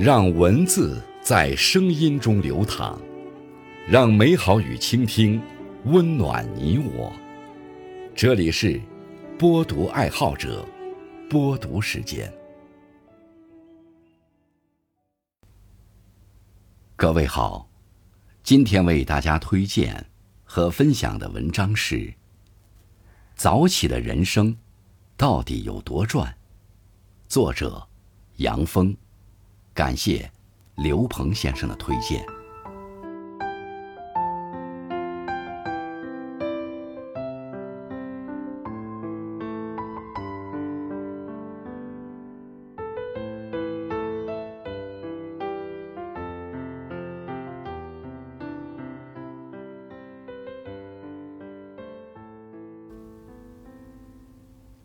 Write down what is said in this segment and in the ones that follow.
让文字在声音中流淌，让美好与倾听温暖你我。这里是播读爱好者播读时间。各位好，今天为大家推荐和分享的文章是《早起的人生到底有多赚》，作者杨峰。感谢刘鹏先生的推荐。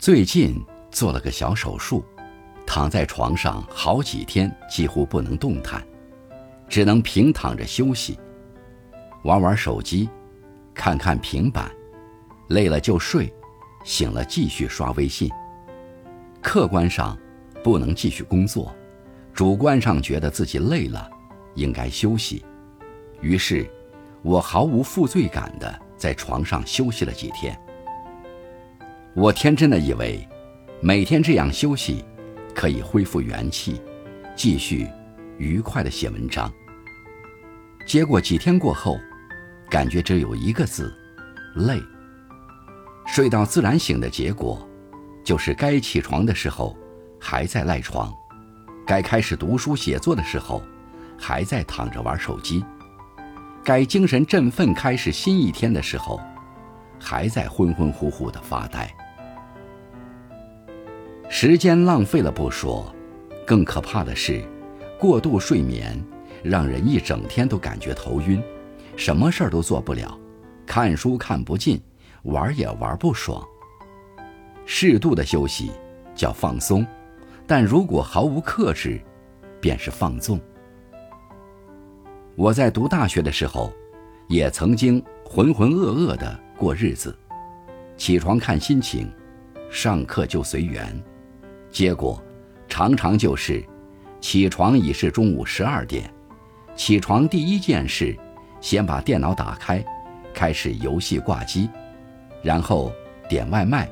最近做了个小手术。躺在床上好几天，几乎不能动弹，只能平躺着休息，玩玩手机，看看平板，累了就睡，醒了继续刷微信。客观上不能继续工作，主观上觉得自己累了，应该休息。于是，我毫无负罪感的在床上休息了几天。我天真的以为，每天这样休息。可以恢复元气，继续愉快的写文章。结果几天过后，感觉只有一个字：累。睡到自然醒的结果，就是该起床的时候还在赖床，该开始读书写作的时候还在躺着玩手机，该精神振奋开始新一天的时候还在昏昏乎乎的发呆。时间浪费了不说，更可怕的是，过度睡眠让人一整天都感觉头晕，什么事儿都做不了，看书看不进，玩也玩不爽。适度的休息叫放松，但如果毫无克制，便是放纵。我在读大学的时候，也曾经浑浑噩噩的过日子，起床看心情，上课就随缘。结果，常常就是，起床已是中午十二点，起床第一件事，先把电脑打开，开始游戏挂机，然后点外卖，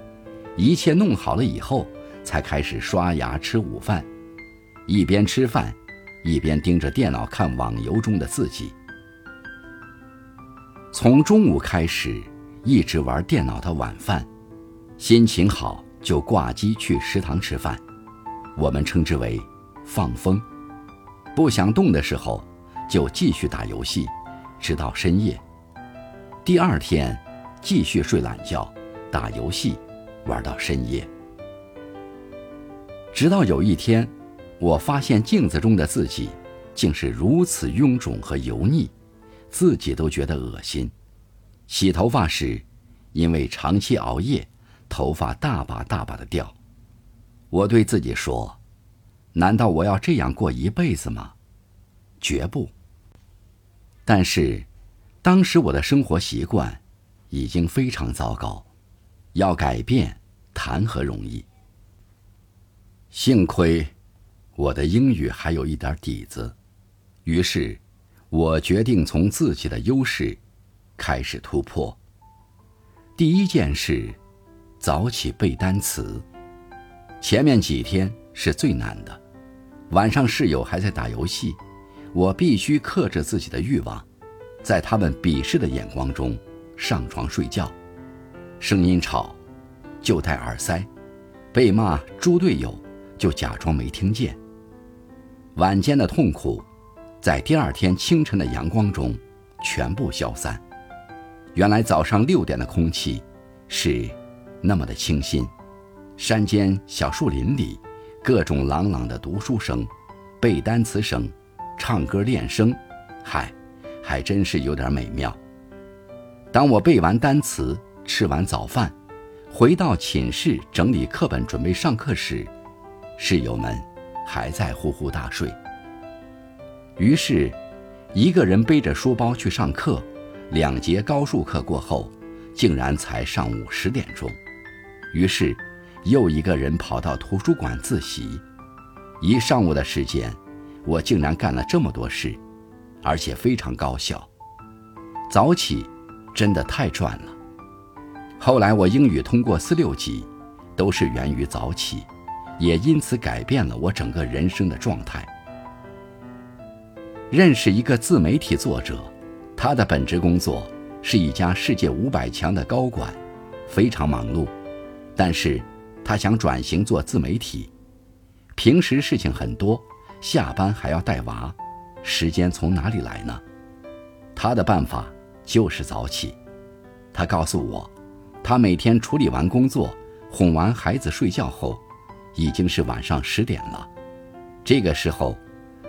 一切弄好了以后，才开始刷牙吃午饭，一边吃饭，一边盯着电脑看网游中的自己。从中午开始，一直玩电脑到晚饭，心情好。就挂机去食堂吃饭，我们称之为放风。不想动的时候，就继续打游戏，直到深夜。第二天继续睡懒觉，打游戏，玩到深夜。直到有一天，我发现镜子中的自己竟是如此臃肿和油腻，自己都觉得恶心。洗头发时，因为长期熬夜。头发大把大把的掉，我对自己说：“难道我要这样过一辈子吗？”绝不。但是，当时我的生活习惯已经非常糟糕，要改变谈何容易？幸亏我的英语还有一点底子，于是，我决定从自己的优势开始突破。第一件事。早起背单词，前面几天是最难的。晚上室友还在打游戏，我必须克制自己的欲望，在他们鄙视的眼光中上床睡觉。声音吵，就戴耳塞；被骂猪队友，就假装没听见。晚间的痛苦，在第二天清晨的阳光中全部消散。原来早上六点的空气是。那么的清新，山间小树林里，各种朗朗的读书声、背单词声、唱歌练声，嗨，还真是有点美妙。当我背完单词、吃完早饭，回到寝室整理课本准备上课时，室友们还在呼呼大睡。于是，一个人背着书包去上课，两节高数课过后，竟然才上午十点钟。于是，又一个人跑到图书馆自习。一上午的时间，我竟然干了这么多事，而且非常高效。早起真的太赚了。后来我英语通过四六级，都是源于早起，也因此改变了我整个人生的状态。认识一个自媒体作者，他的本职工作是一家世界五百强的高管，非常忙碌，但是他想转型做自媒体，平时事情很多，下班还要带娃，时间从哪里来呢？他的办法就是早起。他告诉我，他每天处理完工作，哄完孩子睡觉后，已经是晚上十点了，这个时候。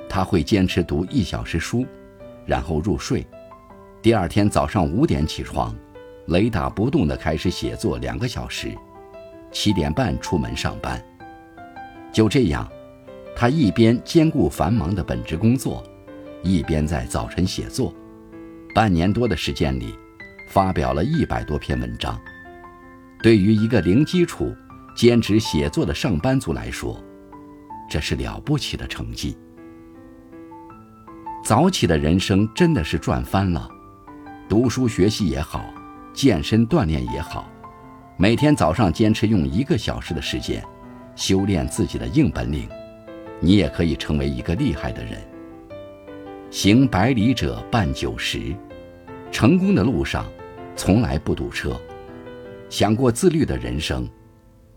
他会坚持读一小时书，然后入睡。第二天早上五点起床，雷打不动地开始写作两个小时，七点半出门上班。就这样，他一边兼顾繁忙的本职工作，一边在早晨写作。半年多的时间里，发表了一百多篇文章。对于一个零基础、兼职写作的上班族来说，这是了不起的成绩。早起的人生真的是赚翻了，读书学习也好，健身锻炼也好，每天早上坚持用一个小时的时间，修炼自己的硬本领，你也可以成为一个厉害的人。行百里者半九十，成功的路上从来不堵车。想过自律的人生，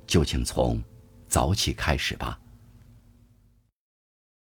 就请从早起开始吧。